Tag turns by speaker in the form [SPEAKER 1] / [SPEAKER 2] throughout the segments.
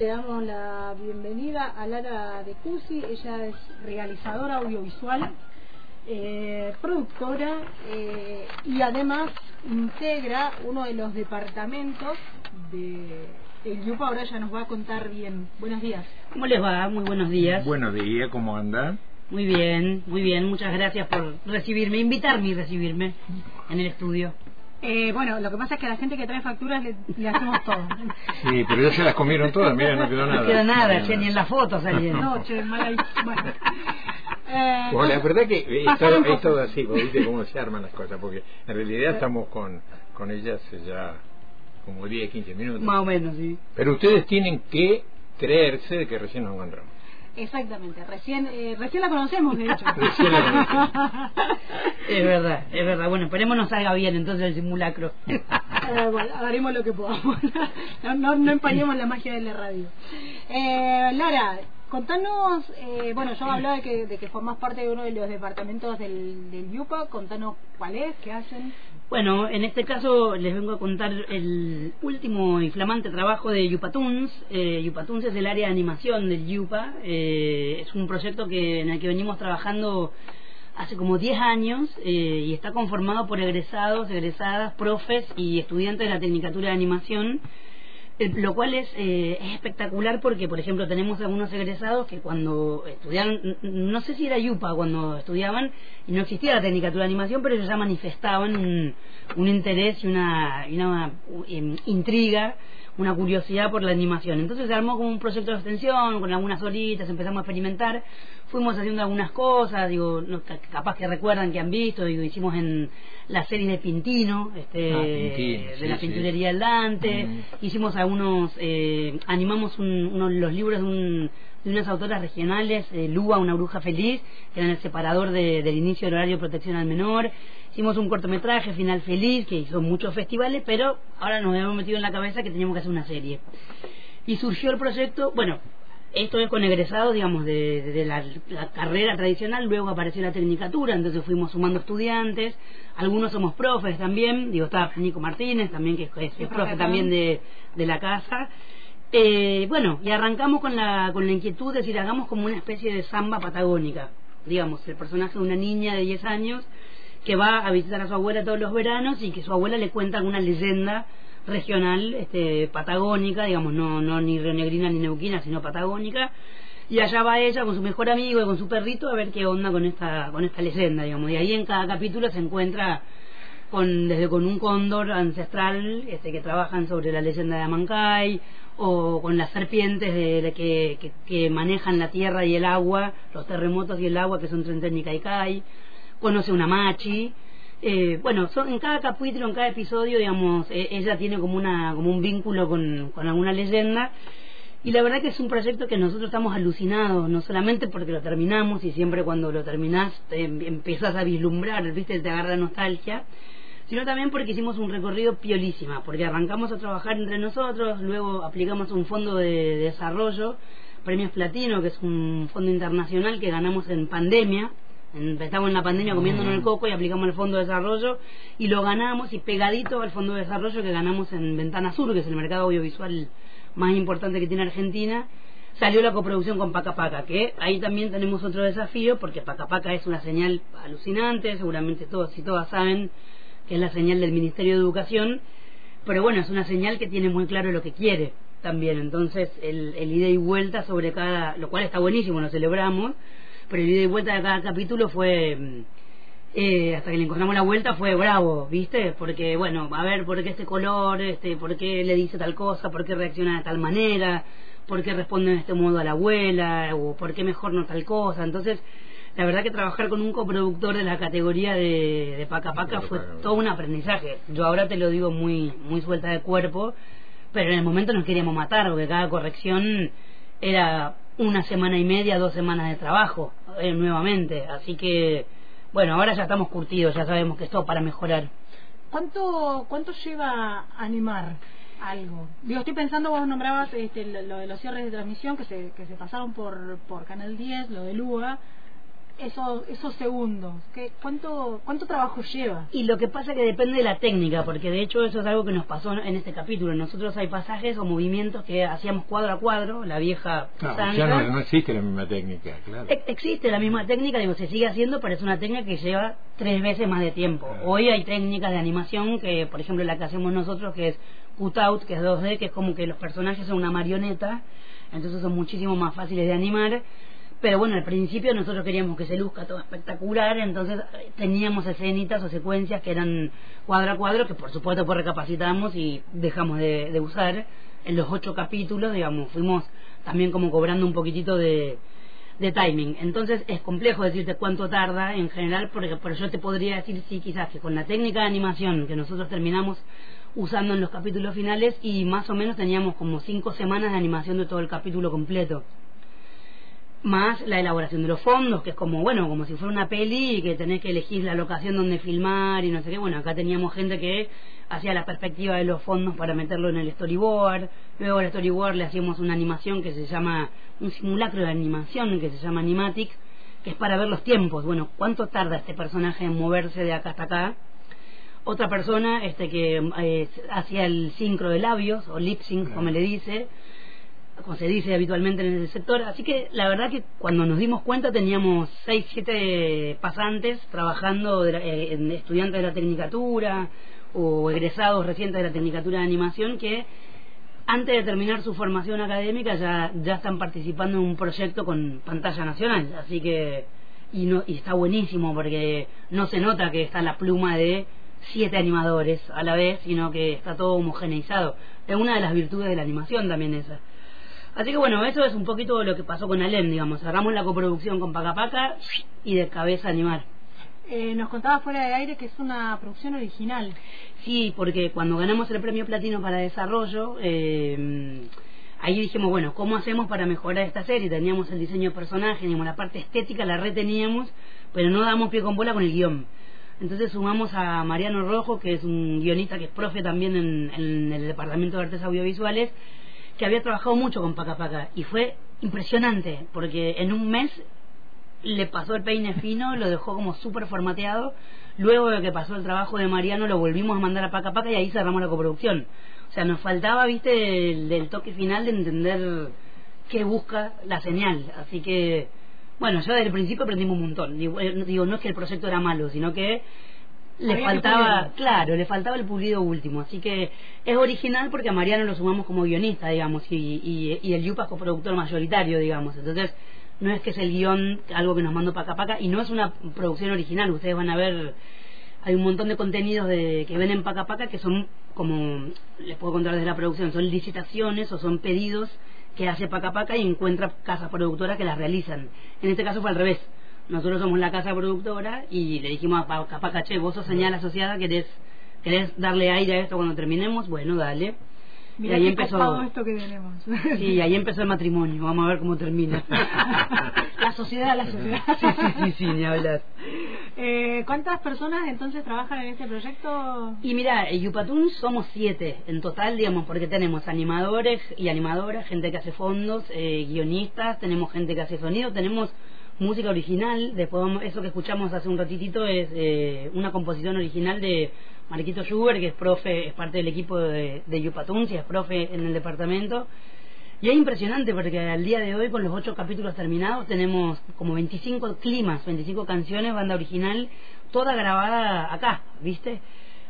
[SPEAKER 1] Le damos la bienvenida a Lara de Cusi, ella es realizadora audiovisual, eh, productora eh, y además integra uno de los departamentos de el Yupa, ahora ya nos va a contar bien. Buenos días.
[SPEAKER 2] ¿Cómo les va? Muy buenos días.
[SPEAKER 3] Buenos días, ¿cómo anda?
[SPEAKER 2] Muy bien, muy bien. Muchas gracias por recibirme, invitarme y recibirme en el estudio.
[SPEAKER 1] Eh, bueno, lo que pasa es que a la gente que trae facturas le, le hacemos todo.
[SPEAKER 3] Sí, pero ya se las comieron todas, mira, no quedó nada.
[SPEAKER 2] No quedó nada, che, ni en la foto salieron.
[SPEAKER 1] No, che, mala Bueno. Eh,
[SPEAKER 3] Bueno, la verdad que es
[SPEAKER 1] pasar
[SPEAKER 3] todo, es todo así, vos viste cómo se arman las cosas, porque en realidad estamos con, con ellas ya como 10, 15 minutos.
[SPEAKER 2] Más o menos, sí.
[SPEAKER 3] Pero ustedes tienen que creerse de que recién nos encontramos.
[SPEAKER 1] Exactamente, recién, eh, recién la conocemos, de hecho.
[SPEAKER 3] Recién la conocemos.
[SPEAKER 2] Es verdad, es verdad. Bueno, esperemos nos salga bien entonces el simulacro.
[SPEAKER 1] Eh, bueno, haremos lo que podamos. No, no, no empañemos la magia de la radio. Eh, Lara, contanos, eh, bueno, yo hablaba de que, de que formás parte de uno de los departamentos del, del YUPA, contanos cuál es, qué hacen.
[SPEAKER 2] Bueno, en este caso les vengo a contar el último y flamante trabajo de Yupatuns. Eh, Yupatuns es el área de animación del Yupa. Eh, es un proyecto que en el que venimos trabajando hace como 10 años eh, y está conformado por egresados, egresadas, profes y estudiantes de la Tecnicatura de Animación. Eh, lo cual es, eh, es espectacular porque, por ejemplo, tenemos algunos egresados que cuando estudiaron, no sé si era Yupa cuando estudiaban, y no existía la tecnicatura de animación, pero ellos ya manifestaban un, interés y una, una em, intriga, una curiosidad por la animación. Entonces se armó como un proyecto de extensión, con algunas horitas, empezamos a experimentar, fuimos haciendo algunas cosas, digo, no, ca- capaz que recuerdan que han visto, digo, hicimos en la serie de Pintino, este,
[SPEAKER 3] Ah, Pintino,
[SPEAKER 2] de
[SPEAKER 3] sí,
[SPEAKER 2] la pinturería del Dante,
[SPEAKER 3] Mm.
[SPEAKER 2] hicimos algunos, eh, animamos un, uno de los libros de, un- de unas autoras regionales, eh, Lua, una bruja feliz, que eran el separador de- del inicio del horario de protección al menor. Hicimos un cortometraje, Final Feliz, que hizo muchos festivales, pero ahora nos habíamos metido en la cabeza que teníamos que hacer una serie. Y surgió el proyecto, bueno, esto es con egresados, digamos, de, de la, la carrera tradicional, luego apareció la tecnicatura, entonces fuimos sumando estudiantes, algunos somos profes también, digo, está Nico Martínez también, que es, es profe también de, de la casa. Eh, bueno, y arrancamos con la, con la inquietud de decir, hagamos como una especie de samba patagónica, digamos, el personaje de una niña de 10 años que va a visitar a su abuela todos los veranos y que su abuela le cuenta alguna leyenda regional este, patagónica, digamos, no, no ni rionegrina ni neuquina, sino patagónica. Y allá va ella con su mejor amigo y con su perrito a ver qué onda con esta, con esta leyenda, digamos. Y ahí en cada capítulo se encuentra con, desde con un cóndor ancestral este, que trabajan sobre la leyenda de Amancay, o con las serpientes de, que, que, manejan la tierra y el agua, los terremotos y el agua, que son Trenten y Caicay, conoce una machi. Eh, bueno, son, en cada capítulo, en cada episodio, digamos, eh, ella tiene como, una, como un vínculo con, con alguna leyenda. Y la verdad que es un proyecto que nosotros estamos alucinados, no solamente porque lo terminamos y siempre cuando lo terminás te em- empiezas a vislumbrar, ¿viste? te agarra nostalgia, sino también porque hicimos un recorrido piolísima, porque arrancamos a trabajar entre nosotros, luego aplicamos un fondo de desarrollo, Premios Platino, que es un fondo internacional que ganamos en pandemia, Estábamos en la pandemia comiéndonos el coco y aplicamos el fondo de desarrollo y lo ganamos y pegadito al fondo de desarrollo que ganamos en Ventana Sur, que es el mercado audiovisual más importante que tiene Argentina, salió la coproducción con Paca Paca, que ahí también tenemos otro desafío, porque Paca Paca es una señal alucinante, seguramente todos y todas saben que es la señal del Ministerio de Educación, pero bueno, es una señal que tiene muy claro lo que quiere también, entonces el, ida y vuelta sobre cada, lo cual está buenísimo, lo celebramos, pero el ida y vuelta de cada capítulo fue... mm, eh, hasta que le encontramos la vuelta fue bravo, ¿viste? Porque, bueno, a ver, ¿por qué este color? Este, ¿Por qué le dice tal cosa? ¿Por qué reacciona de tal manera? ¿Por qué responde de este modo a la abuela? ¿O por qué mejor no tal cosa? Entonces, la verdad que trabajar con un coproductor de la categoría de, de Paca Paca fue todo un aprendizaje. Yo ahora te lo digo muy, muy suelta de cuerpo, pero en el momento nos queríamos matar, porque cada corrección era una semana y media, dos semanas de trabajo, eh, nuevamente. Así que, bueno, ahora ya estamos curtidos, ya sabemos que es todo para mejorar.
[SPEAKER 1] ¿Cuánto, ¿Cuánto lleva animar algo? Digo, estoy pensando, vos nombrabas este, lo, lo de los cierres de transmisión que se, que se pasaron por, por Canal 10, lo de Lua. Esos, esos segundos? ¿Qué, cuánto, ¿Cuánto trabajo lleva?
[SPEAKER 2] Y lo que pasa que depende de la técnica, porque de hecho eso es algo que nos pasó en este capítulo. Nosotros hay pasajes o movimientos que hacíamos cuadro a cuadro, la vieja
[SPEAKER 3] claro, ya no, no, existe la misma técnica, claro.
[SPEAKER 2] existe la misma técnica, digo, se sigue haciendo, pero es una técnica que lleva tres veces más de tiempo. Hoy hay técnicas de animación que, por ejemplo, la que hacemos nosotros, que es cutout, que es 2D, que es como que los personajes son una marioneta, entonces son muchísimo más fáciles de animar pero bueno, al principio nosotros queríamos que se luzca todo espectacular, entonces eh, teníamos escenitas o secuencias que eran cuadro a cuadro, que por supuesto pues recapacitamos y dejamos de, usar en los ocho capítulos, digamos, fuimos también como cobrando un poquitito de, de timing. Entonces es complejo decirte cuánto tarda en general, porque, pero yo te podría decir sí, quizás que con la técnica de animación que nosotros terminamos usando en los capítulos finales y más o menos teníamos como cinco semanas de animación de todo el capítulo completo más la elaboración de los fondos, que es como, bueno, como si fuera una peli y que tenés que elegir la locación donde filmar y no sé qué. Bueno, acá teníamos gente que hacía la perspectiva de los fondos para meterlo en el storyboard. Luego al storyboard le hacíamos una animación que se llama, un simulacro de animación que se llama Animatic, que es para ver los tiempos. Bueno, ¿cuánto tarda este personaje en moverse de acá hasta acá? Otra persona este que eh, hacía el sincro de labios, o lip sync, como le dice como se dice habitualmente en el sector. Así que la verdad que cuando nos dimos cuenta teníamos seis, siete pasantes trabajando, eh, en estudiantes de la tecnicatura o egresados recientes de la tecnicatura de animación que antes de terminar su formación académica ya, ya están participando en un proyecto con pantalla nacional. Así que, y, no, y está buenísimo porque no se nota que está la pluma de siete animadores a la vez, sino que está todo homogeneizado. Es una de las virtudes de la animación también esa. Así que bueno, eso es un poquito lo que pasó con Alem, digamos. Cerramos la coproducción con Paca Paca y de cabeza animar.
[SPEAKER 1] Eh, nos contaba fuera de aire que es una producción original.
[SPEAKER 2] Sí, porque cuando ganamos el premio platino para desarrollo, eh, ahí dijimos, bueno, ¿cómo hacemos para mejorar esta serie? Teníamos el diseño de personaje, teníamos la parte estética, la reteníamos, pero no damos pie con bola con el guion. Entonces sumamos a Mariano Rojo, que es un guionista que es profe también en, en el Departamento de Artes Audiovisuales, que había trabajado mucho con Paca Paca y fue impresionante porque en un mes le pasó el peine fino, lo dejó como súper formateado. Luego de que pasó el trabajo de Mariano, lo volvimos a mandar a Paca Paca y ahí cerramos la coproducción. O sea, nos faltaba, viste, el, toque final de entender qué busca la señal. Así que, bueno, yo desde el principio aprendimos un montón. Eh, digo no es que el proyecto era malo, sino que le faltaba, claro, le faltaba el pulido último. Así que es original porque a Mariano lo sumamos como guionista, digamos, y, y, el Yupa es coproductor mayoritario, digamos. Entonces, no es que es el guion algo que nos mandó Paca Paca, y no es una producción original. Ustedes van a ver, hay un montón de contenidos de, que ven en Paca Paca que son como, les puedo contar desde la producción, son licitaciones o son pedidos que hace Paca Paca y encuentra casas productoras que las realizan. En este caso fue al revés nosotros somos la casa productora y le dijimos a che, vos sos señal asociada, ¿querés, querés darle aire a esto cuando terminemos? Bueno, dale.
[SPEAKER 1] y ahí empezó esto que tenemos.
[SPEAKER 2] Sí, ahí empezó el matrimonio. Vamos a ver cómo termina.
[SPEAKER 1] la sociedad, la sociedad.
[SPEAKER 2] Sí, sí, sí, sí, ni hablar.
[SPEAKER 1] Eh, ¿Cuántas personas entonces trabajan en este proyecto?
[SPEAKER 2] Y mira, en Yupatún somos siete en total, digamos, porque tenemos animadores y animadoras, gente que hace fondos, eh, guionistas, tenemos gente que hace sonido, tenemos música original, después eso que escuchamos hace un ratitito es eh, una composición original de Marquito Schubert, que es profe, es parte del equipo de, de y es profe en el departamento. Y es impresionante porque al día de hoy, con los ocho capítulos terminados, tenemos como 25 climas, 25 canciones, banda original, toda grabada acá, ¿viste?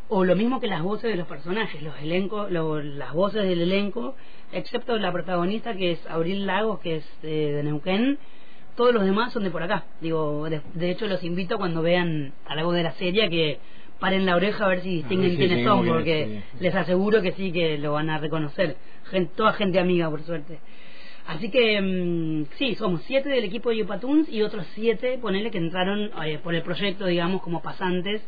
[SPEAKER 2] O lo mismo que las voces de los personajes, los elencos, las voces del elenco, excepto la protagonista que es Abril Lagos, que es eh, de Neuquén, todos los demás son de por acá. Digo, de, hecho los invito cuando vean algo de la serie que paren la oreja a ver si distinguen quiénes son, porque les aseguro que sí que lo van a reconocer. toda gente amiga, por suerte. Así que mm, sí, somos siete del equipo de Yupatuns y otros siete, ponele que entraron eh, por el proyecto, digamos, como pasantes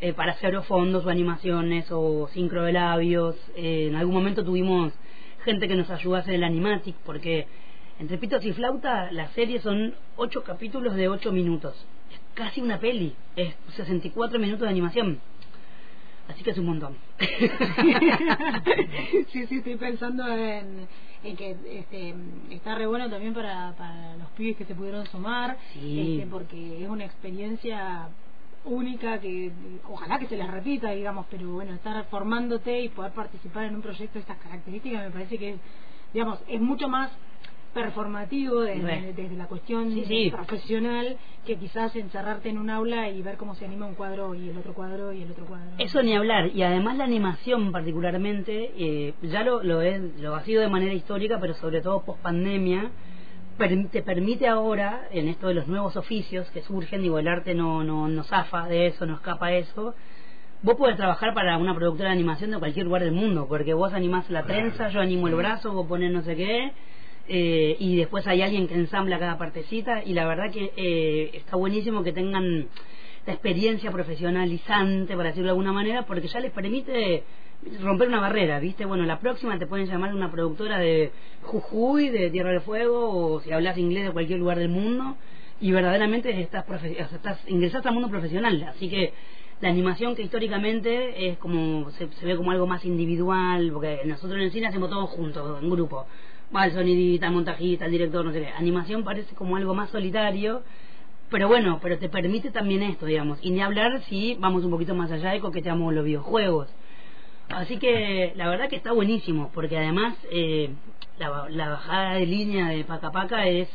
[SPEAKER 2] eh, para hacer fondos o animaciones o sincro de labios. Eh, en algún momento tuvimos gente que nos ayudó a hacer el animatic, porque entre pitos y flauta, la serie son ocho capítulos de ocho minutos. Es casi una peli. Es 64 minutos de animación. Así que es un montón.
[SPEAKER 1] sí, sí, estoy pensando en, que este, está re bueno también para, para los pibes que se pudieron sumar,
[SPEAKER 2] Sí.
[SPEAKER 1] este, porque es una experiencia única que ojalá que se les repita, digamos, pero bueno, estar formándote y poder participar en un proyecto de estas características me parece que, digamos, es mucho más performativo desde, la cuestión
[SPEAKER 2] Sí, sí.
[SPEAKER 1] profesional que quizás encerrarte en un aula y ver cómo se anima un cuadro y el otro cuadro y el otro cuadro.
[SPEAKER 2] Eso ni hablar, y además la animación particularmente, eh, ya lo, lo, es, lo ha sido de manera histórica, pero sobre todo post pandemia, te permite ahora, en esto de los nuevos oficios que surgen, digo, el arte no, no, no zafa de eso, no escapa a eso, vos podés trabajar para una productora de animación de cualquier lugar del mundo, porque vos animás la trenza, yo animo el brazo, vos pones no sé qué, eh, y después hay alguien que ensambla cada partecita, y la verdad que eh, está buenísimo que tengan la experiencia profesionalizante, para decirlo de alguna manera, porque ya les permite romper una barrera, ¿viste? Bueno, la próxima te pueden llamar una productora de Jujuy, de Tierra del Fuego, o si hablas inglés de cualquier lugar del mundo, y verdaderamente estás, profe- estás ingresaste al mundo profesional, así que la animación que históricamente es como se, se ve como algo más individual, porque nosotros en el cine hacemos todo juntos, en grupo. El sonidista, el montajista, el director, no sé qué. Animación parece como algo más solitario, pero bueno, pero te permite también esto, digamos. Y ni hablar si vamos un poquito más allá y coqueteamos los videojuegos. Así que la verdad que está buenísimo, porque además eh, la, la bajada de línea de Paca Paca es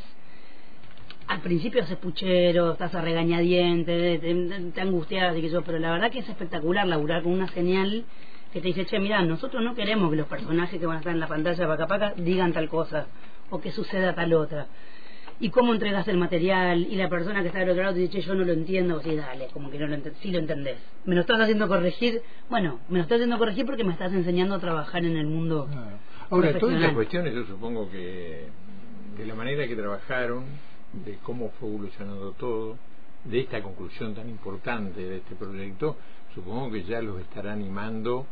[SPEAKER 2] al principio haces puchero, estás a regañadientes, te, te, te angustias y que yo, pero la verdad que es espectacular laburar con una señal que te dice, che, mira, nosotros no queremos que los personajes que van a estar en la pantalla de Paca Paca digan tal cosa o que suceda tal otra. Y cómo entregas el material y la persona que está del otro lado te dice, che, yo no lo entiendo, o sí, dale, como que no lo sí lo entendés. Me lo estás haciendo corregir, bueno, me lo estás haciendo corregir porque me estás enseñando a trabajar en el mundo.
[SPEAKER 3] Claro. Ahora, todas estas cuestiones yo supongo que de la manera que trabajaron, de cómo fue evolucionando todo, de esta conclusión tan importante de este proyecto, supongo que ya los estará animando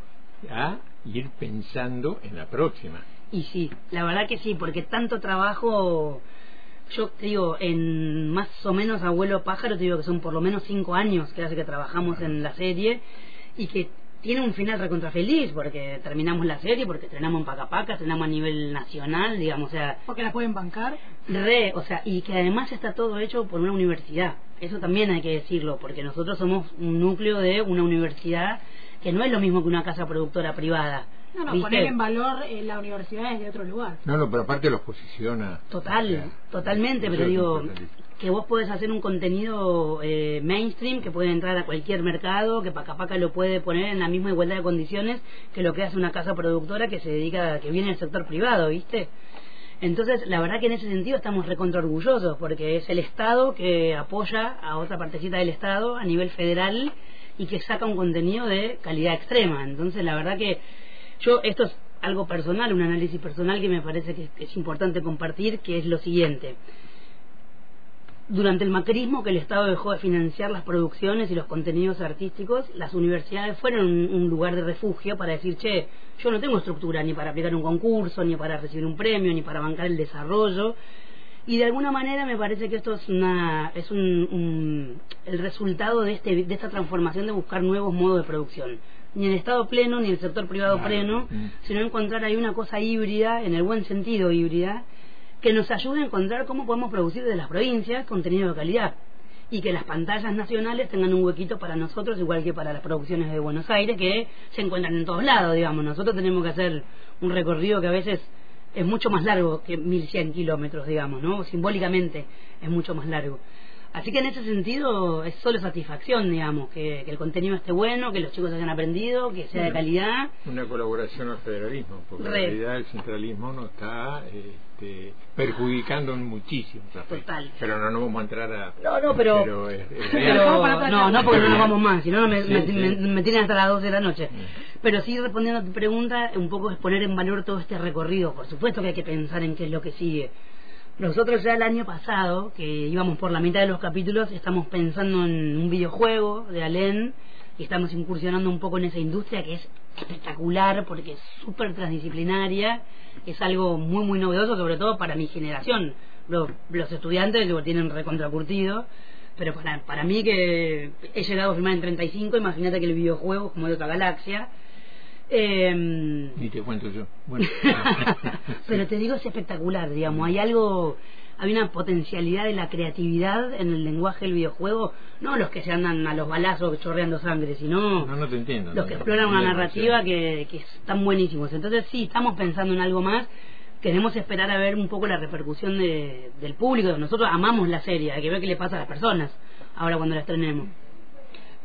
[SPEAKER 3] a ir pensando en la próxima.
[SPEAKER 2] Y sí, la verdad que sí, porque tanto trabajo, yo te digo, en más o menos Abuelo Pájaro, te digo que son por lo menos cinco años que hace que trabajamos en la serie y que tiene un final recontra feliz, porque terminamos la serie, porque estrenamos en Paca Paca, estrenamos a nivel nacional, digamos, o sea,
[SPEAKER 1] Porque la pueden bancar.
[SPEAKER 2] Re, o sea, y que además está todo hecho por una universidad. Eso también hay que decirlo, porque nosotros somos un núcleo de una universidad que no es lo mismo que una casa productora privada.
[SPEAKER 1] No, no,
[SPEAKER 2] ¿viste?
[SPEAKER 1] poner en valor eh, la universidad desde otro lugar.
[SPEAKER 3] No, no, pero aparte los posiciona.
[SPEAKER 2] Total,
[SPEAKER 3] o sea,
[SPEAKER 2] totalmente, pero digo que vos podés hacer un contenido eh, mainstream que puede entrar a cualquier mercado, que Paca Paca lo puede poner en la misma igualdad de condiciones que lo que hace una casa productora que se dedica, que viene del sector privado, ¿viste? Entonces, la verdad que en ese sentido estamos recontra orgullosos, porque es el Estado que apoya a otra partecita del Estado a nivel federal y que saca un contenido de calidad extrema. Entonces, la verdad que yo, esto es algo personal, un análisis personal que me parece que es, importante compartir, que es lo siguiente. Durante el macrismo, que el Estado dejó de financiar las producciones y los contenidos artísticos, las universidades fueron un, un lugar de refugio para decir, che, yo no tengo estructura ni para aplicar un concurso, ni para recibir un premio, ni para bancar el desarrollo. Y de alguna manera me parece que esto es una es un, un- el resultado de este de esta transformación de buscar nuevos modos de producción. Ni el Estado pleno ni el sector privado
[SPEAKER 3] Claro.
[SPEAKER 2] pleno,
[SPEAKER 3] Mm.
[SPEAKER 2] sino encontrar ahí una cosa híbrida, en el buen sentido híbrida, que nos ayude a encontrar cómo podemos producir desde las provincias contenido de calidad y que las pantallas nacionales tengan un huequito para nosotros, igual que para las producciones de Buenos Aires, que se encuentran en todos lados, digamos. Nosotros tenemos que hacer un recorrido que a veces es mucho más largo que 1100 kilómetros, digamos, ¿no? Simbólicamente es mucho más largo. Así que en ese sentido es solo satisfacción, digamos, que, que el contenido esté bueno, que los chicos hayan aprendido, que sea de calidad.
[SPEAKER 3] Una colaboración al federalismo, porque en
[SPEAKER 2] Re.
[SPEAKER 3] realidad el centralismo nos está este, perjudicando en aspectos.
[SPEAKER 2] Total.
[SPEAKER 3] Pero no nos vamos a entrar a...
[SPEAKER 2] No, no, pero-
[SPEAKER 3] es- es
[SPEAKER 1] Pero-
[SPEAKER 2] no, no, porque no nos vamos más, si no me,
[SPEAKER 3] Sí,
[SPEAKER 2] me,
[SPEAKER 3] sí.
[SPEAKER 2] me- me tienen hasta las 12 de la noche. Pero sí, respondiendo a tu pregunta, un poco es poner en valor todo este recorrido. Por supuesto que hay que pensar en qué es lo que sigue. Nosotros ya el año pasado, que íbamos por la mitad de los capítulos, estamos pensando en un videojuego de Alén y estamos incursionando un poco en esa industria que es espectacular porque es súper transdisciplinaria, es algo muy muy novedoso, sobre todo para mi generación. Los, estudiantes lo tienen recontracurtido, pero para, para mí que he llegado a firmar en 35, imagínate que el videojuego es como de otra galaxia. Eh,
[SPEAKER 3] Ni te cuento yo. Bueno.
[SPEAKER 2] pero te digo, es espectacular, digamos. Hay algo, hay una potencialidad de la creatividad en el lenguaje del videojuego. No los que se andan a los balazos chorreando sangre, sino
[SPEAKER 3] no, no te entiendo.
[SPEAKER 2] los
[SPEAKER 3] no,
[SPEAKER 2] que exploran una narrativa que, que están buenísimos. Entonces, sí, estamos pensando en algo más. Queremos esperar a ver un poco la repercusión de, del público. Nosotros amamos la serie, hay que ver qué le pasa a las personas ahora cuando la estrenemos.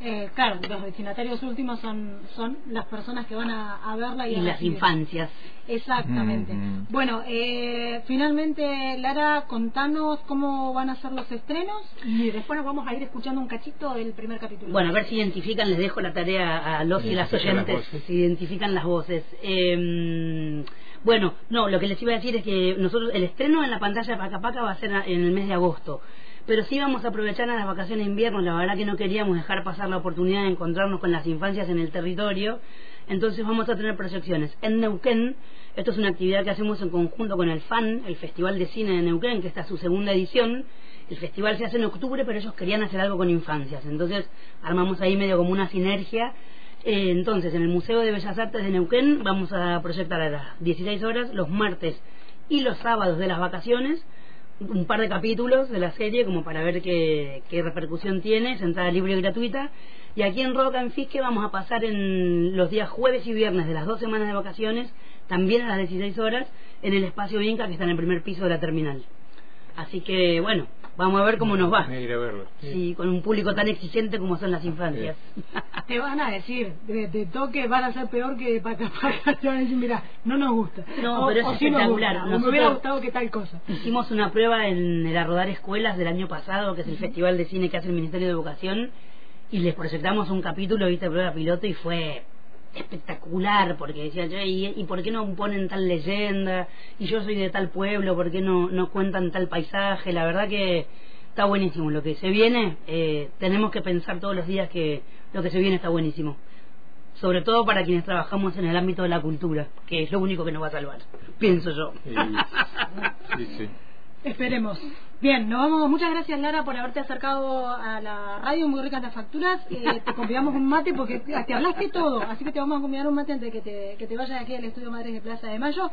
[SPEAKER 1] Eh, claro, los destinatarios últimos son, son las personas que van a, a verla y,
[SPEAKER 2] Y
[SPEAKER 1] a
[SPEAKER 2] las
[SPEAKER 1] recibir.
[SPEAKER 2] infancias.
[SPEAKER 1] Exactamente.
[SPEAKER 3] Mm.
[SPEAKER 1] Bueno, eh, finalmente, Lara, contanos cómo van a ser los estrenos y después nos vamos a ir escuchando un cachito del primer capítulo.
[SPEAKER 2] Bueno, a ver si identifican, les dejo la tarea a los y las oyentes, si identifican las voces. Eh, bueno, no, lo que les iba a decir es que nosotros, el estreno en la pantalla de Paca Paca va a ser en el mes de agosto. Pero sí vamos a aprovechar a las vacaciones de invierno, la verdad que no queríamos dejar pasar la oportunidad de encontrarnos con las infancias en el territorio, entonces vamos a tener proyecciones. En Neuquén, esto es una actividad que hacemos en conjunto con el FAN, el Festival de Cine de Neuquén, que está es su segunda edición, el festival se hace en octubre, pero ellos querían hacer algo con infancias, entonces armamos ahí medio como una sinergia. Eh, entonces, en el Museo de Bellas Artes de Neuquén vamos a proyectar a las 16 horas los martes y los sábados de las vacaciones un par de capítulos de la serie como para ver qué, qué repercusión tiene, es libre y gratuita. Y aquí en Roca en Fisque vamos a pasar en los días jueves y viernes de las dos semanas de vacaciones, también a las 16 horas, en el espacio Inca que está en el primer piso de la terminal. Así que bueno, vamos a ver cómo nos va.
[SPEAKER 3] A ir a verlo.
[SPEAKER 2] Sí, con un público tan exigente como son las infancias.
[SPEAKER 1] Te van a decir, de, de toque van a ser peor que Paca Paca. Te van a decir, mira, no nos gusta.
[SPEAKER 2] No,
[SPEAKER 1] O-
[SPEAKER 2] pero es
[SPEAKER 1] o sí nos
[SPEAKER 2] espectacular.
[SPEAKER 1] gusta, o me
[SPEAKER 2] Nosotros-
[SPEAKER 1] hubiera gustado que tal cosa.
[SPEAKER 2] Hicimos una prueba en el Arrodar Escuelas del año pasado, que es el festival de cine que hace el Ministerio de Educación, y les proyectamos un capítulo, viste, prueba piloto, y fue espectacular, porque decían, "Che, ¿y, ¿y por qué no ponen tal leyenda? Y yo soy de tal pueblo, ¿por qué no, no cuentan tal paisaje? La verdad que está buenísimo. Lo que se viene, eh, tenemos que pensar todos los días que lo que se viene está buenísimo. Sobre todo para quienes trabajamos en el ámbito de la cultura, que es lo único que nos va a salvar, pienso yo.
[SPEAKER 1] Esperemos. Bien, nos vamos. Muchas gracias, Lara, por haberte acercado a la radio. Muy ricas las facturas. Eh, te convidamos un mate porque te hablaste todo. Así que te vamos a convidar un mate antes de que te, que te vayas de aquí al estudio Madres de Plaza de Mayo.